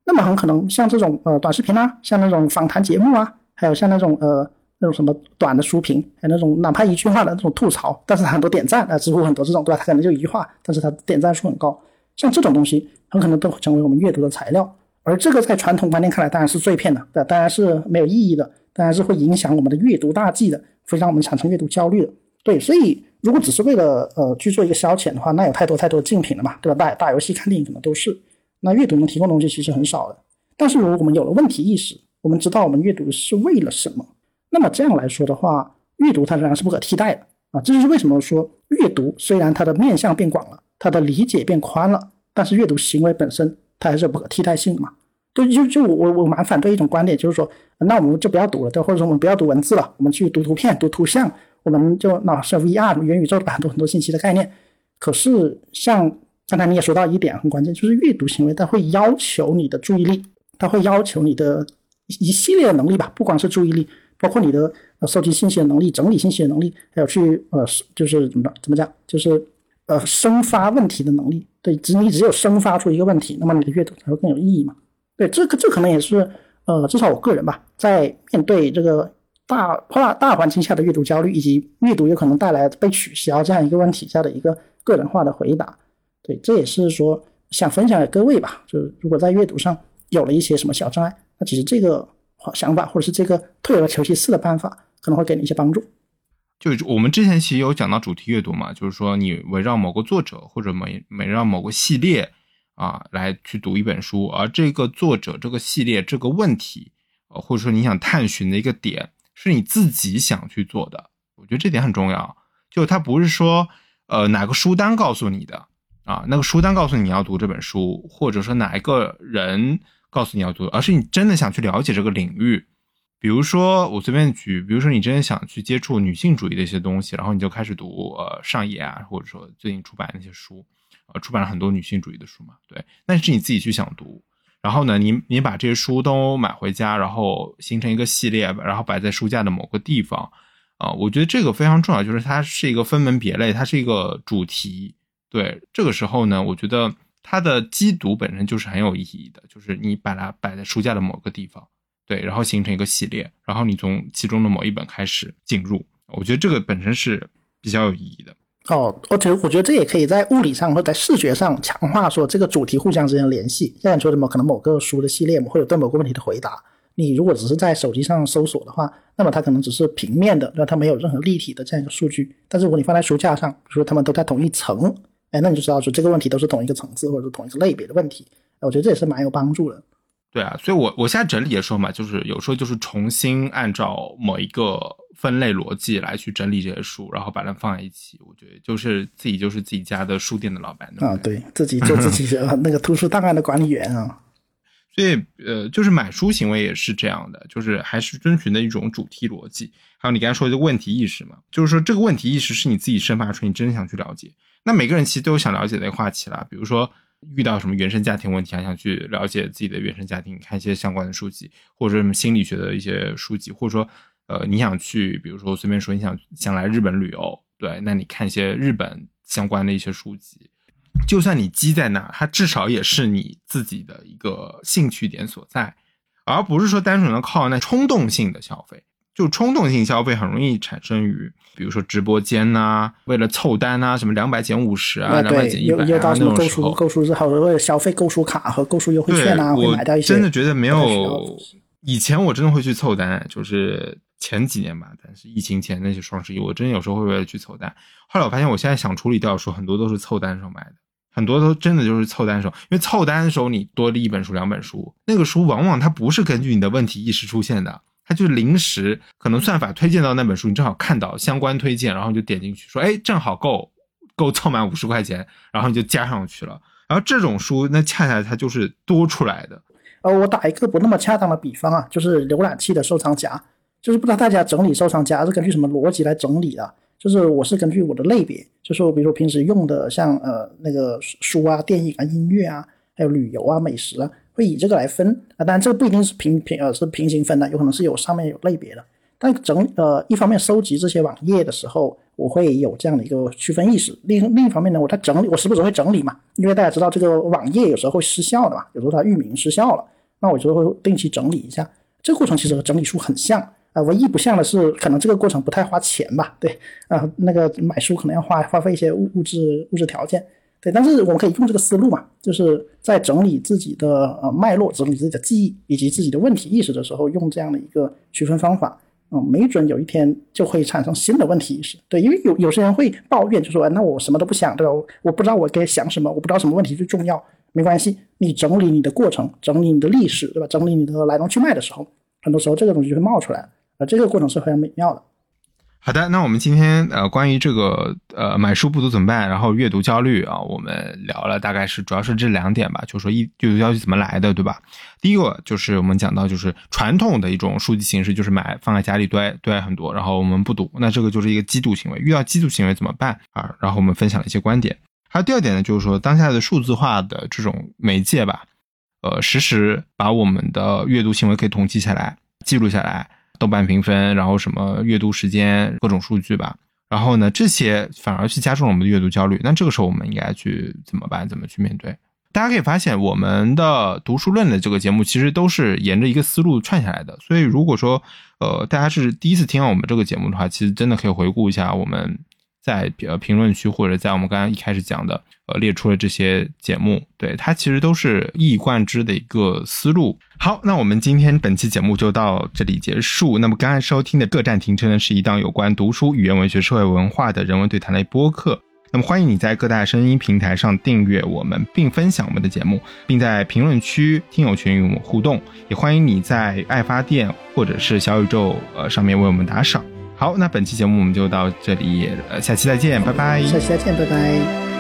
那么很可能像这种呃短视频啊，像那种访谈节目啊，还有像那种呃。那种什么短的书评，还有那种哪怕一句话的那种吐槽，但是很多点赞啊，知乎很多这种，对吧？它可能就一句话，但是它点赞数很高。像这种东西，很可能都会成为我们阅读的材料。而这个在传统观念看来当然是碎片的，对，当然是没有意义的，当然是会影响我们的阅读大计的，会让我们产生阅读焦虑的。对，所以如果只是为了呃去做一个消遣的话，那有太多太多的竞品了嘛，对吧？打打游戏、看电影可能都是，那阅读能提供东西其实很少的。但是如果我们有了问题意识，我们知道我们阅读是为了什么。那么这样来说的话，阅读它仍然是不可替代的啊！这就是为什么说阅读虽然它的面向变广了，它的理解变宽了，但是阅读行为本身它还是有不可替代性的嘛。就就就我我蛮反对一种观点，就是说，那我们就不要读了，对，或者说我们不要读文字了，我们去读图片、读图像，我们就那是 VR 元宇宙的很多很多信息的概念。可是像刚才你也说到一点很关键，就是阅读行为它会要求你的注意力，它会要求你的一系列的能力吧，不光是注意力。包括你的呃收集信息的能力、整理信息的能力，还有去呃就是怎么怎么讲，就是呃生发问题的能力。对，只你只有生发出一个问题，那么你的阅读才会更有意义嘛。对，这个这可能也是呃至少我个人吧，在面对这个大大大环境下的阅读焦虑，以及阅读有可能带来被取消这样一个问题下的一个个人化的回答。对，这也是说想分享给各位吧，就是如果在阅读上有了一些什么小障碍，那其实这个。想法，或者是这个退而求其次的办法，可能会给你一些帮助。就我们之前其实有讲到主题阅读嘛，就是说你围绕某个作者或者围围绕某个系列啊来去读一本书，而这个作者、这个系列、这个问题，或者说你想探寻的一个点，是你自己想去做的。我觉得这点很重要，就它不是说呃哪个书单告诉你的啊，那个书单告诉你要读这本书，或者说哪一个人。告诉你要读，而是你真的想去了解这个领域。比如说，我随便举，比如说你真的想去接触女性主义的一些东西，然后你就开始读呃上野啊，或者说最近出版那些书，呃，出版了很多女性主义的书嘛，对。那是你自己去想读，然后呢，你你把这些书都买回家，然后形成一个系列，然后摆在书架的某个地方，啊，我觉得这个非常重要，就是它是一个分门别类，它是一个主题。对，这个时候呢，我觉得。它的机读本身就是很有意义的，就是你把它摆在书架的某个地方，对，然后形成一个系列，然后你从其中的某一本开始进入，我觉得这个本身是比较有意义的。哦，而且我觉得这也可以在物理上或者在视觉上强化说这个主题互相之间的联系。像你说什么，可能某个书的系列会有对某个问题的回答，你如果只是在手机上搜索的话，那么它可能只是平面的，那它没有任何立体的这样一个数据。但是如果你放在书架上，比如说它们都在同一层。哎，那你就知道说这个问题都是同一个层次或者是同一个类别的问题，我觉得这也是蛮有帮助的。对啊，所以我我现在整理的时候嘛，就是有时候就是重新按照某一个分类逻辑来去整理这些书，然后把它放在一起。我觉得就是自己就是自己家的书店的老板啊，对自己做自己的 <laughs> 那个图书档案的管理员啊。所以呃，就是买书行为也是这样的，就是还是遵循的一种主题逻辑。还有你刚才说的问题意识嘛，就是说这个问题意识是你自己生发出，你真的想去了解。那每个人其实都有想了解的话题啦，比如说遇到什么原生家庭问题，还想去了解自己的原生家庭，看一些相关的书籍，或者什么心理学的一些书籍，或者说呃你想去，比如说随便说你想想来日本旅游，对，那你看一些日本相关的一些书籍。就算你积在那，它至少也是你自己的一个兴趣点所在，而不是说单纯的靠那冲动性的消费。就冲动性消费很容易产生于，比如说直播间呐，为了凑单呐，什么两百减五十啊，两百减一百啊那种购时候书购书之后，为了消费购书卡和购书优惠，券啊，会我买到一些真的觉得没有以前我真的会去凑单，就是前几年吧，但是疫情前那些双十一，我真的有时候会为了去凑单。后来我发现，我现在想处理掉的时候，很多都是凑单时候买的，很多都真的就是凑单的时候，因为凑单的时候你多了一本书、两本书，那个书往往它不是根据你的问题意识出现的。它就是临时，可能算法推荐到那本书，你正好看到相关推荐，然后你就点进去，说，哎，正好够够凑满五十块钱，然后你就加上去了。然后这种书，那恰恰它就是多出来的。呃，我打一个不那么恰当的比方啊，就是浏览器的收藏夹，就是不知道大家整理收藏夹是根据什么逻辑来整理的？就是我是根据我的类别，就是我比如说平时用的像呃那个书啊、电影啊、音乐啊，还有旅游啊、美食啊，会以这个来分啊。当然这个不一定是平平呃是平行分的，有可能是有上面有类别的。但整呃一方面收集这些网页的时候，我会有这样的一个区分意识；另另一方面呢，我在整理，我时不时会整理嘛，因为大家知道这个网页有时候会失效的嘛，有时候它域名失效了，那我就会定期整理一下。这个过程其实和整理书很像啊、唯一不像的是可能这个过程不太花钱吧，对啊、那个买书可能要花花费一些物物质物质条件。对，但是我们可以用这个思路嘛，就是在整理自己的呃脉络、整理自己的记忆以及自己的问题意识的时候，用这样的一个区分方法，嗯，没准有一天就会产生新的问题意识。对，因为有有些人会抱怨，就说、哎那我什么都不想，对吧？我不知道我该想什么，我不知道什么问题最重要。没关系，你整理你的过程，整理你的历史，对吧？整理你的来龙去脉的时候，很多时候这个东西就会冒出来，而这个过程是非常美妙的。好的，那我们今天呃关于这个呃买书不读怎么办，然后阅读焦虑啊，我们聊了大概是主要是这两点吧，就是说一阅读焦虑怎么来的，对吧？第一个就是我们讲到就是传统的一种书籍形式，就是买放在家里堆堆很多，然后我们不读，那这个就是一个嫉妒行为。遇到嫉妒行为怎么办啊？然后我们分享了一些观点。还有第二点呢，就是说当下的数字化的这种媒介吧，呃，实时把我们的阅读行为可以统计下来、记录下来。豆瓣评分，然后什么阅读时间，各种数据吧。然后呢，这些反而去加重了我们的阅读焦虑。那这个时候我们应该去怎么办？怎么去面对？大家可以发现，我们的读书论的这个节目其实都是沿着一个思路串下来的。所以如果说呃大家是第一次听到我们这个节目的话，其实真的可以回顾一下我们在呃评论区或者在我们刚刚一开始讲的呃列出了这些节目，对它其实都是一以贯之的一个思路。好，那我们今天本期节目就到这里结束。那么刚才收听的各站停车呢，是一档有关读书、语言文学、社会文化的人文对谈类播客。那么欢迎你在各大声音平台上订阅我们，并分享我们的节目，并在评论区、听友群与我们互动。也欢迎你在爱发电或者是小宇宙呃上面为我们打赏。好，那本期节目我们就到这里，呃，下期再见，拜拜。下期再见，拜拜。